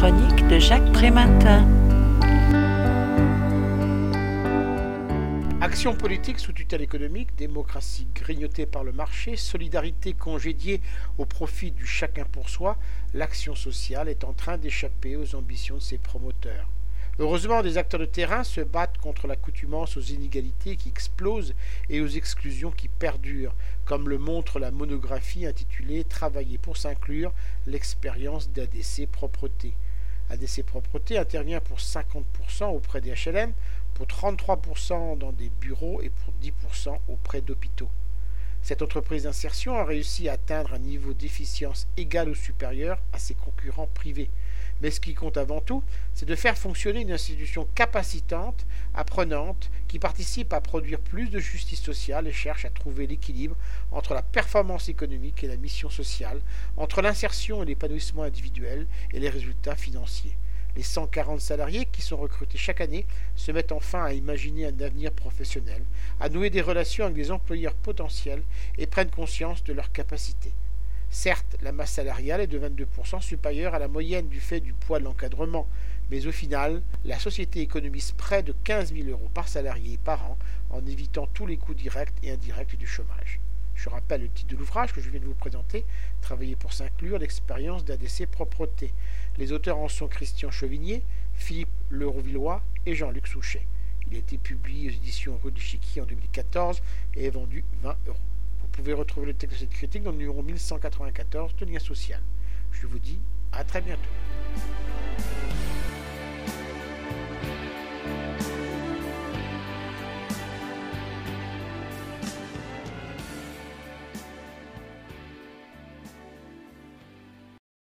chronique de Jacques Prématin. Action politique sous tutelle économique, démocratie grignotée par le marché, solidarité congédiée au profit du chacun pour soi, l'action sociale est en train d'échapper aux ambitions de ses promoteurs. Heureusement, des acteurs de terrain se battent contre l'accoutumance aux inégalités qui explosent et aux exclusions qui perdurent, comme le montre la monographie intitulée Travailler pour s'inclure, l'expérience d'ADC Propreté. ADC Propreté intervient pour 50% auprès des HLM, pour 33% dans des bureaux et pour 10% auprès d'hôpitaux. Cette entreprise d'insertion a réussi à atteindre un niveau d'efficience égal ou supérieur à ses concurrents privés. Mais ce qui compte avant tout, c'est de faire fonctionner une institution capacitante, apprenante, qui participe à produire plus de justice sociale et cherche à trouver l'équilibre entre la performance économique et la mission sociale, entre l'insertion et l'épanouissement individuel et les résultats financiers. Les 140 salariés qui sont recrutés chaque année se mettent enfin à imaginer un avenir professionnel, à nouer des relations avec des employeurs potentiels et prennent conscience de leurs capacités. Certes, la masse salariale est de 22% supérieure à la moyenne du fait du poids de l'encadrement, mais au final, la société économise près de 15 000 euros par salarié par an en évitant tous les coûts directs et indirects du chômage. Je rappelle le titre de l'ouvrage que je viens de vous présenter, Travailler pour s'inclure, l'expérience d'ADC Propreté. Les auteurs en sont Christian Chevigné, Philippe Lerouvillois et Jean-Luc Souchet. Il a été publié aux éditions Rue du Chiqui en 2014 et est vendu 20 euros. Vous pouvez retrouver le texte de cette critique dans le numéro 1114 de Lien Social. Je vous dis à très bientôt.